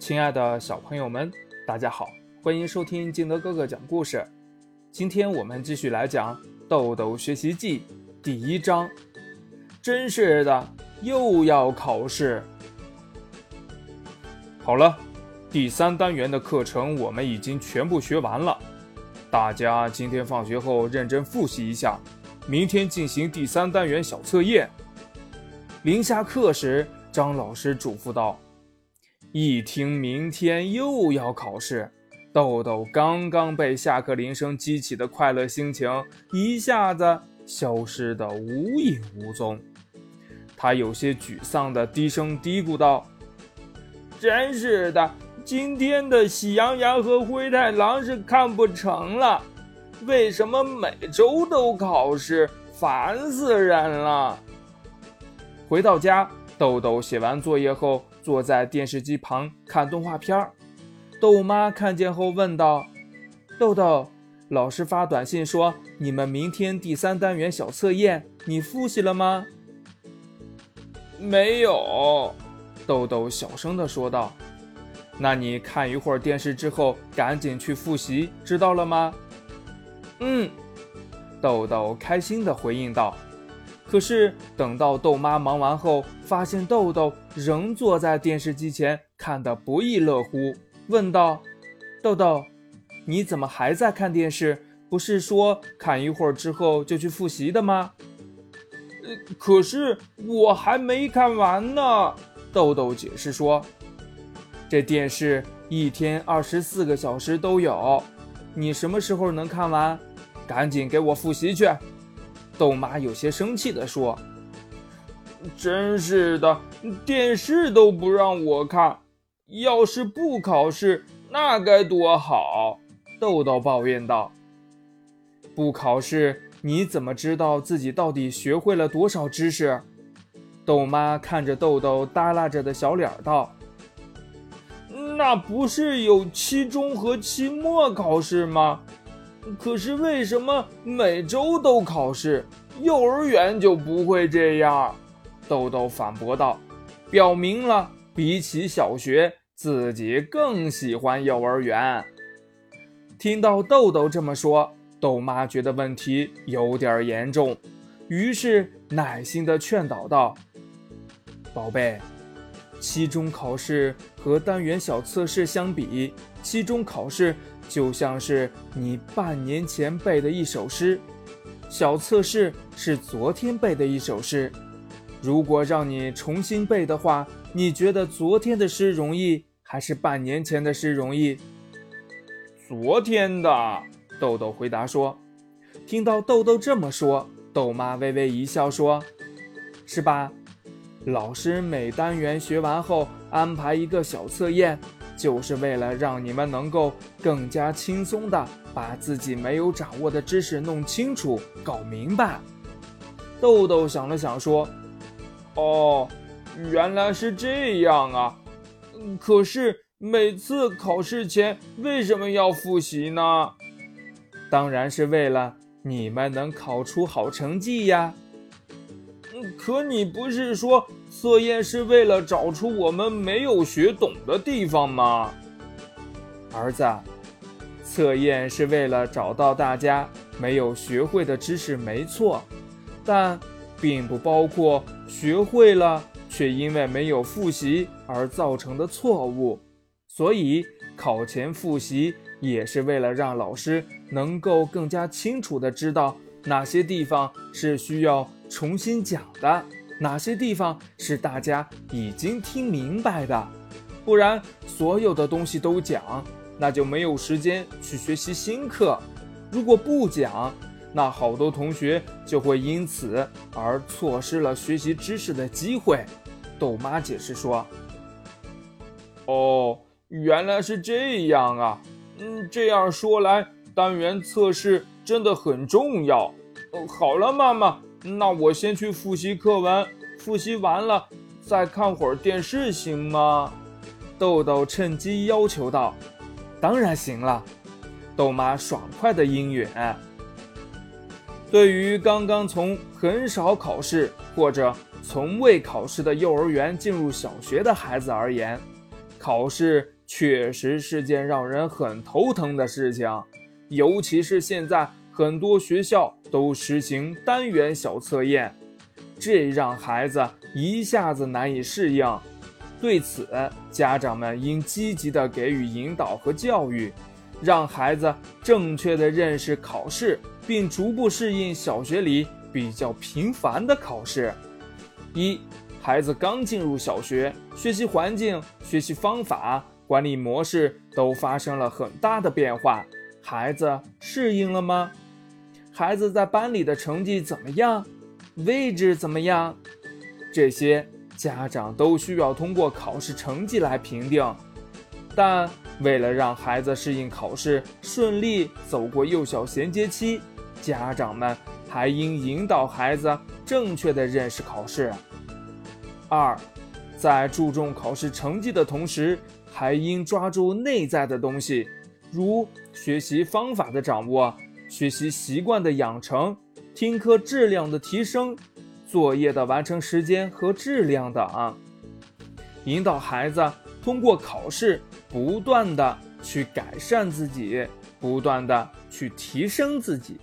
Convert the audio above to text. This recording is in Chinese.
亲爱的小朋友们，大家好，欢迎收听金德哥哥讲故事。今天我们继续来讲《豆豆学习记》第一章。真是的，又要考试。好了，第三单元的课程我们已经全部学完了。大家今天放学后认真复习一下，明天进行第三单元小测验。临下课时，张老师嘱咐道。一听明天又要考试，豆豆刚刚被下课铃声激起的快乐心情一下子消失得无影无踪。他有些沮丧地低声嘀咕道：“真是的，今天的喜羊羊和灰太狼是看不成了。为什么每周都考试？烦死人了！”回到家，豆豆写完作业后。坐在电视机旁看动画片儿，豆妈看见后问道：“豆豆，老师发短信说你们明天第三单元小测验，你复习了吗？”“没有。”豆豆小声地说道。“那你看一会儿电视之后，赶紧去复习，知道了吗？”“嗯。”豆豆开心地回应道。可是等到豆妈忙完后，发现豆豆仍坐在电视机前看得不亦乐乎，问道：“豆豆，你怎么还在看电视？不是说看一会儿之后就去复习的吗？”“呃，可是我还没看完呢。”豆豆解释说：“这电视一天二十四个小时都有，你什么时候能看完？赶紧给我复习去。”豆妈有些生气地说：“真是的，电视都不让我看，要是不考试，那该多好。”豆豆抱怨道：“不考试，你怎么知道自己到底学会了多少知识？”豆妈看着豆豆耷拉着的小脸道：“那不是有期中和期末考试吗？”可是为什么每周都考试？幼儿园就不会这样？豆豆反驳道，表明了比起小学，自己更喜欢幼儿园。听到豆豆这么说，豆妈觉得问题有点严重，于是耐心地劝导道：“宝贝。”期中考试和单元小测试相比，期中考试就像是你半年前背的一首诗，小测试是昨天背的一首诗。如果让你重新背的话，你觉得昨天的诗容易还是半年前的诗容易？昨天的，豆豆回答说。听到豆豆这么说，豆妈微微一笑说：“是吧？”老师每单元学完后安排一个小测验，就是为了让你们能够更加轻松地把自己没有掌握的知识弄清楚、搞明白。豆豆想了想说：“哦，原来是这样啊！可是每次考试前为什么要复习呢？当然是为了你们能考出好成绩呀。”可你不是说测验是为了找出我们没有学懂的地方吗？儿子，测验是为了找到大家没有学会的知识，没错，但并不包括学会了却因为没有复习而造成的错误。所以考前复习也是为了让老师能够更加清楚地知道哪些地方是需要。重新讲的哪些地方是大家已经听明白的？不然所有的东西都讲，那就没有时间去学习新课。如果不讲，那好多同学就会因此而错失了学习知识的机会。豆妈解释说：“哦，原来是这样啊。嗯，这样说来，单元测试真的很重要。哦，好了，妈妈。”那我先去复习课文，复习完了再看会儿电视，行吗？豆豆趁机要求道。当然行了，豆妈爽快的应允。对于刚刚从很少考试或者从未考试的幼儿园进入小学的孩子而言，考试确实是件让人很头疼的事情，尤其是现在很多学校都实行单元小测验，这让孩子一下子难以适应。对此，家长们应积极的给予引导和教育，让孩子正确的认识考试，并逐步适应小学里比较频繁的考试。一孩子刚进入小学，学习环境、学习方法、管理模式都发生了很大的变化，孩子适应了吗？孩子在班里的成绩怎么样？位置怎么样？这些家长都需要通过考试成绩来评定。但为了让孩子适应考试，顺利走过幼小衔接期，家长们还应引导孩子正确的认识考试。二，在注重考试成绩的同时，还应抓住内在的东西，如学习方法的掌握、学习习惯的养成、听课质量的提升、作业的完成时间和质量等，引导孩子通过考试不断的去改善自己，不断的去提升自己。